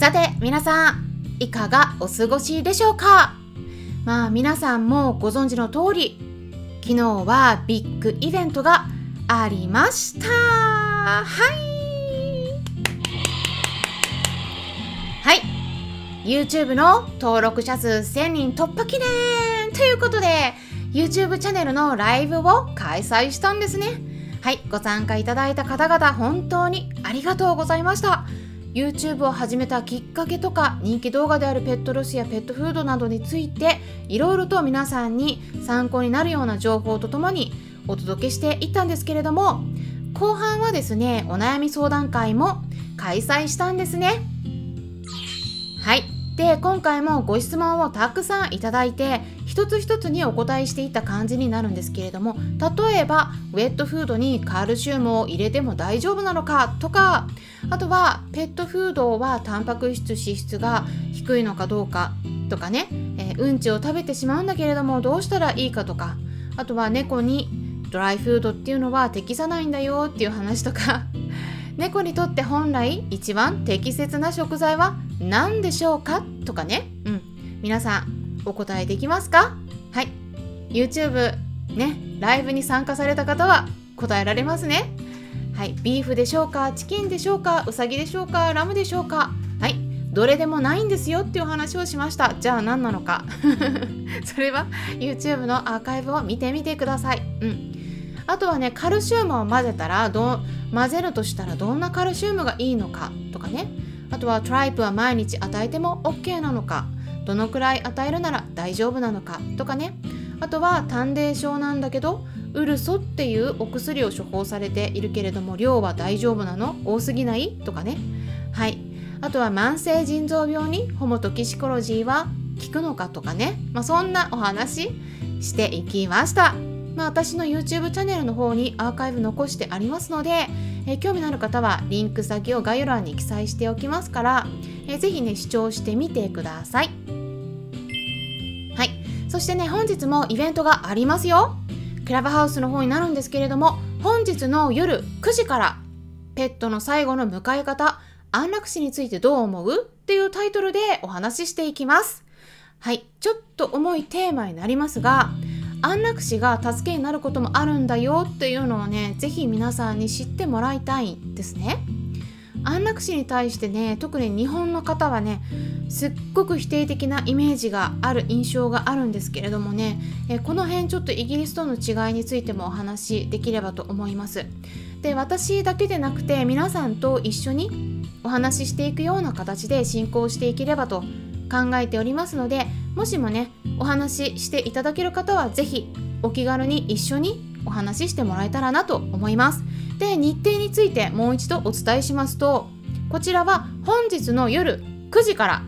さて皆さんいかがお過ごしでしょうか？まあ皆さんもご存知の通り昨日はビッグイベントがありました。はい。はい。YouTube の登録者数1000人突破記念！ということで YouTube チャンネルのライブを開催したんですね。はい。ご参加いただいた方々本当にありがとうございました。YouTube を始めたきっかけとか人気動画であるペットロスやペットフードなどについていろいろと皆さんに参考になるような情報とともにお届けしていったんですけれども後半はですねお悩み相談会も開催したんですね。はい。で今回もご質問をたくさんいただいて一つ一つにお答えしていった感じになるんですけれども例えばウェットフードにカルシウムを入れても大丈夫なのかとかあとはペットフードはタンパク質脂質が低いのかどうかとかね、えーうんちを食べてしまうんだけれどもどうしたらいいかとかあとは猫にドライフードっていうのは適さないんだよっていう話とか 猫にとって本来一番適切な食材は何でしょうかとかね。うん。皆さんお答えできますか？はい。YouTube ねライブに参加された方は答えられますね。はい。ビーフでしょうか？チキンでしょうか？ウサギでしょうか？ラムでしょうか？はい。どれでもないんですよっていう話をしました。じゃあ何なのか。それは YouTube のアーカイブを見てみてください。うん。あとはねカルシウムを混ぜたらど混ぜるとしたらどんなカルシウムがいいのかとかね。あとはトライプは毎日与えても OK なのか。どのくらい与えるなら大丈夫なのかとかね。あとは短齢症なんだけどウルソっていうお薬を処方されているけれども量は大丈夫なの？多すぎない？とかね。はい。あとは慢性腎臓病にホモトキシコロジーは効くのか？とかね、まあ、そんなお話していきました。まあ、私の YouTube チャンネルの方にアーカイブ残してありますので、えー興味のある方はリンク先を概要欄に記載しておきますから、えーぜひね視聴してみてください。はい。そしてね本日もイベントがありますよ。クラブハウスの方になるんですけれども本日の夜9時からペットの最後の迎え方安楽死についてどう思う？っていうタイトルでお話ししていきます。はい。ちょっと重いテーマになりますが安楽死が助けになることもあるんだよっていうのをね是非皆さんに知ってもらいたいんですね。安楽死に対してね特に日本の方はねすっごく否定的なイメージがある印象があるんですけれどもねえこの辺ちょっとイギリスとの違いについてもお話しできればと思います。で私だけでなくて皆さんと一緒にお話ししていくような形で進行していければと考えておりますのでもしもねお話ししていただける方は是非お気軽に一緒にお話ししてもらえたらなと思います。で日程についてもう一度お伝えしますとこちらは本日の夜9時から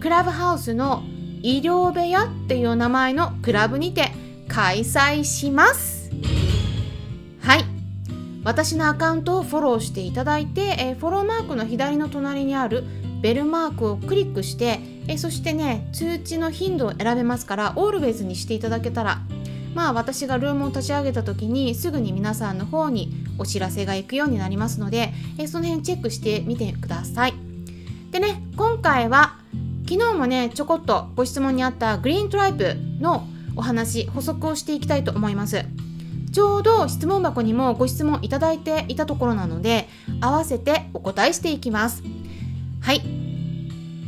クラブハウスの医療部屋っていう名前のクラブにて開催します。はい。私のアカウントをフォローしていただいて、えフォローマークの左の隣にあるベルマークをクリックして、えそしてね通知の頻度を選べますからオールウェイズにしていただけたらまあ私がルームを立ち上げた時にすぐに皆さんの方にお知らせが行くようになりますので、えその辺チェックしてみてください。でね今回は昨日もねちょこっとご質問にあったグリーントライプのお話補足をしていきたいと思います。ちょうど質問箱にもご質問いただいていたところなので合わせてお答えしていきます。はい。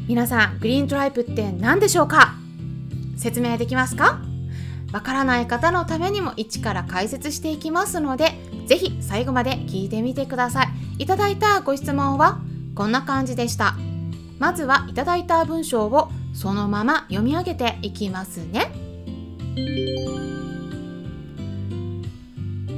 皆さんグリーントライプって何でしょうか？説明できますか？わからない方のためにも一から解説していきますのでぜひ最後まで聞いてみてください。いただいたご質問はこんな感じでした。まずはいただいた文章をそのまま読み上げていきますね。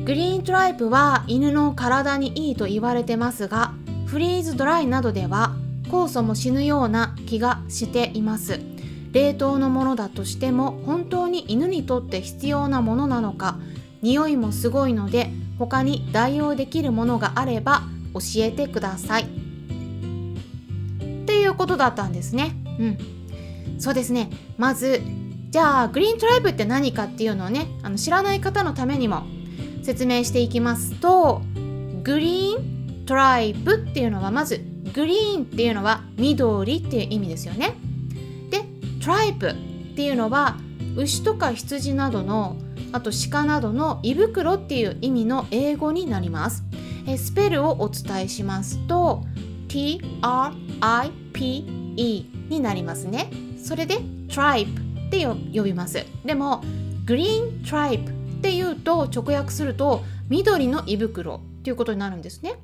グリーントライプは犬の体にいいと言われてますがフリーズドライなどでは酵素も死ぬような気がしています。冷凍のものだとしても本当に犬にとって必要なものなのか匂いもすごいので他に代用できるものがあれば教えてください。っていうことだったんですね。うん。そうですね。まずじゃあグリーントライブって何かっていうのをねあの知らない方のためにも説明していきますとグリーントライブっていうのはまずグリーンっていうのは緑っていう意味ですよね。トライブっていうのは牛とか羊などのあと鹿などの胃袋っていう意味の英語になります。えスペルをお伝えしますと TRIPE になりますね。それで tribe って呼びます。でもグリーントライブっていうと直訳すると緑の胃袋っていうことになるんですね。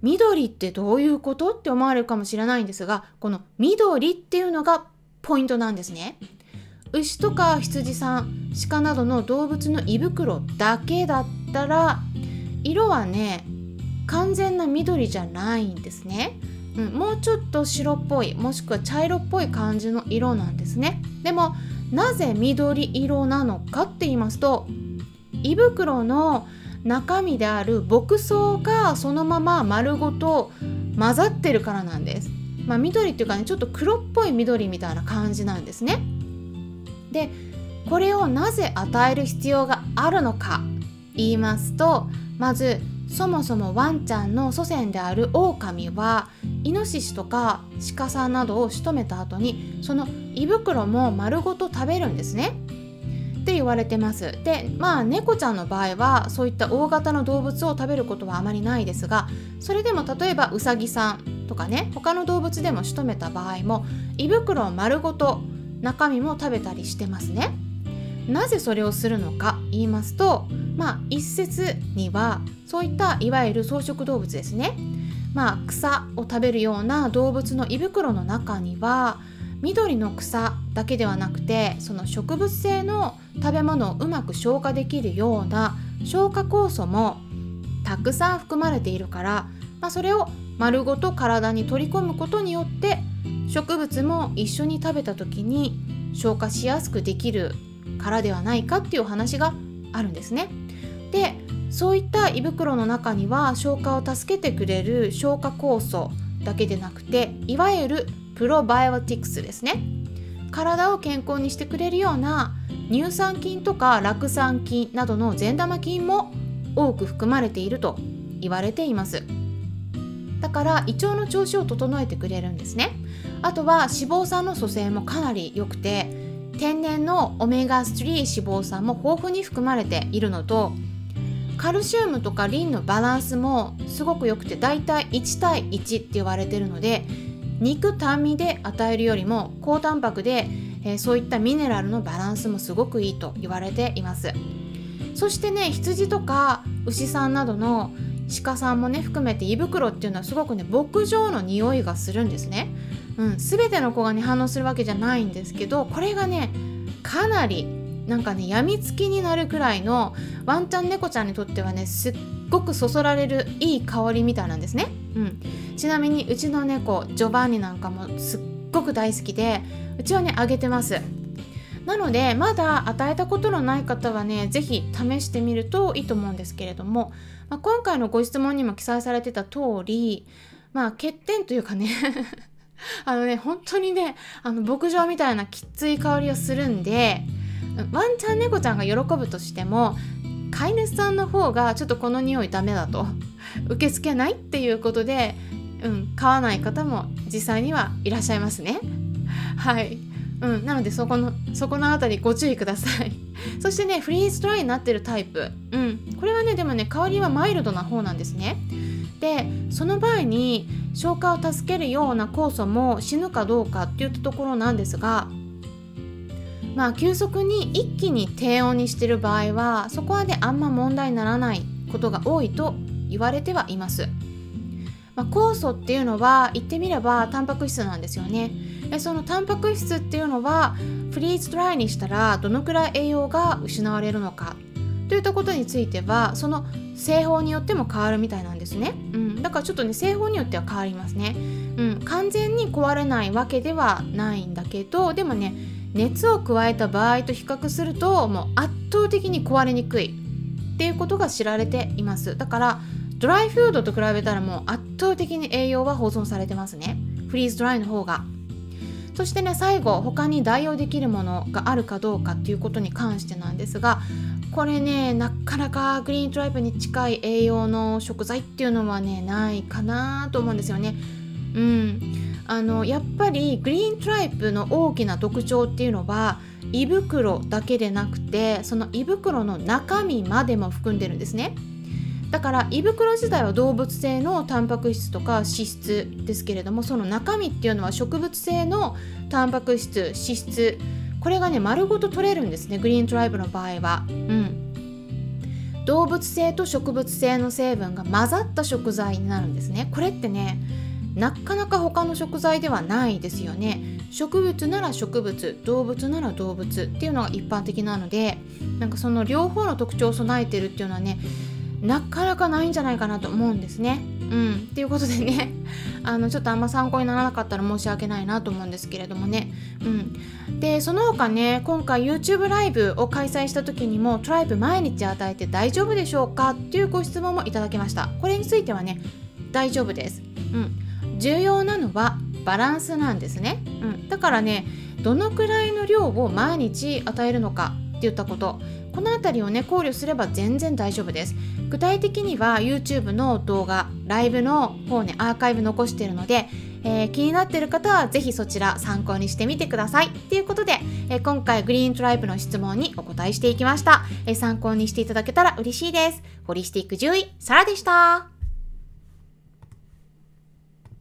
緑ってどういうことって思われるかもしれないんですがこの緑っていうのがポイントなんですね。牛とか羊さん鹿などの動物の胃袋だけだったら色はね完全な緑じゃないんですね、うん、もうちょっと白っぽいもしくは茶色っぽい感じの色なんですね。でもなぜ緑色なのかって言いますと胃袋の中身である牧草がそのまま丸ごと混ざってるからなんです。まあ、緑っていうかねちょっと黒っぽい緑みたいな感じなんですね。でこれをなぜ与える必要があるのか言いますとまずそもそもワンちゃんの祖先であるオオカミはイノシシとか鹿さんなどを仕留めた後にその胃袋も丸ごと食べるんですね。って言われてますでまあ猫ちゃんの場合はそういった大型の動物を食べることはあまりないですがそれでも例えばウサギさんとかね他の動物でも仕留めた場合も胃袋を丸ごと中身も食べたりしてますね。なぜそれをするのか言いますとまあ一説にはそういったいわゆる草食動物ですね。まあ草を食べるような動物の胃袋の中には緑の草だけではなくてその植物性の食べ物をうまく消化できるような消化酵素もたくさん含まれているから、まあ、それを丸ごと体に取り込むことによって植物も一緒に食べた時に消化しやすくできるからではないかっていう話があるんですね。でそういった胃袋の中には消化を助けてくれる消化酵素だけでなくていわゆるプロバイオティクスですね体を健康にしてくれるような乳酸菌とか酪酸菌などの善玉菌も多く含まれていると言われていますだから胃腸の調子を整えてくれるんですね。あとは脂肪酸の組成もかなり良くて天然のオメガ3脂肪酸も豊富に含まれているのとカルシウムとかリンのバランスもすごく良くてだいたい1対1って言われてるので肉単味で与えるよりも高タンパクで、えー、そういったミネラルのバランスもすごくいいと言われています。そしてね羊とか牛さんなどの鹿さんもね含めて胃袋っていうのはすごくね牧場の匂いがするんですね、うん、全ての子がね反応するわけじゃないんですけどこれがねかなりなんかねやみつきになるくらいのワンちゃん猫ちゃんにとってはねすっごくそそられるいい香りみたいなんですね、うん、ちなみにうちの猫ジョバンニなんかもすっごく大好きでうちはねあげてます。なのでまだ与えたことのない方はね是非試してみるといいと思うんですけれども、まあ、今回のご質問にも記載されてた通りまあ欠点というかね あのね本当にねあの牧場みたいなきつい香りをするんでワンちゃん猫ちゃんが喜ぶとしても飼い主さんの方がちょっとこの匂いダメだと受け付けないっていうことで、うん、飼わない方も実際にはいらっしゃいますね。はい。うん、なのでそこのそこのあたりご注意くださいそしてねフリーズドライになってるタイプ、うん、これはねでもね香りはマイルドな方なんですねでその場合に消化を助けるような酵素も死ぬかどうかっていったところなんですがまあ急速に一気に低温にしてる場合はそこはねあんま問題にならないことが多いと言われてはいます。まあ、酵素っていうのは言ってみればタンパク質なんですよね。でそのタンパク質っていうのはフリーズドライにしたらどのくらい栄養が失われるのかといったことについてはその製法によっても変わるみたいなんですね、うん、だからちょっとね製法によっては変わりますね。うん、完全に壊れないわけではないんだけどでもね熱を加えた場合と比較するともう圧倒的に壊れにくいっていうことが知られています。だからドライフードと比べたらもう圧倒的に栄養は保存されてますね。フリーズドライの方が。そしてね最後他に代用できるものがあるかどうかっていうことに関してなんですがこれねなかなかグリーントライプに近い栄養の食材っていうのはねないかなと思うんですよね。うん。あのやっぱりグリーントライプの大きな特徴っていうのは胃袋だけでなくてその胃袋の中身までも含んでるんですね。だから胃袋自体は動物性のタンパク質とか脂質ですけれどもその中身っていうのは植物性のタンパク質脂質。これがね丸ごと取れるんですねグリーントライブの場合は。うん。動物性と植物性の成分が混ざった食材になるんですね。これってねなかなか他の食材ではないですよね。植物なら植物動物なら動物っていうのが一般的なのでなんかその両方の特徴を備えてるっていうのはねなかなかないんじゃないかなと思うんですね。うん、っていうことでね あのちょっとあんま参考にならなかったら申し訳ないなと思うんですけれどもね、うん、でその他ね今回 YouTube ライブを開催した時にもトライブ毎日与えて大丈夫でしょうか？っていうご質問もいただきました。これについてはね大丈夫です、うん、重要なのはバランスなんですね、うん、だからねどのくらいの量を毎日与えるのか。って言ったこと。この辺りをね考慮すれば全然大丈夫です。具体的には YouTube の動画ライブの方ねアーカイブ残してるので、えー、気になってる方はぜひそちら参考にしてみてください。っていうことで、えー、今回グリーントライブの質問にお答えしていきました、えー、参考にしていただけたら嬉しいです。ホリスティック獣医サラでした。